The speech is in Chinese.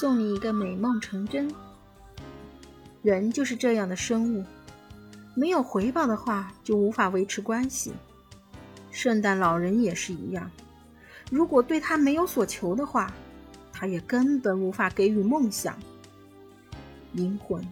送你一个美梦成真。人就是这样的生物没有回报的话就无法维持关系。圣诞老人也是一样。如果对他没有所求的话他也根本无法给予梦想。灵魂。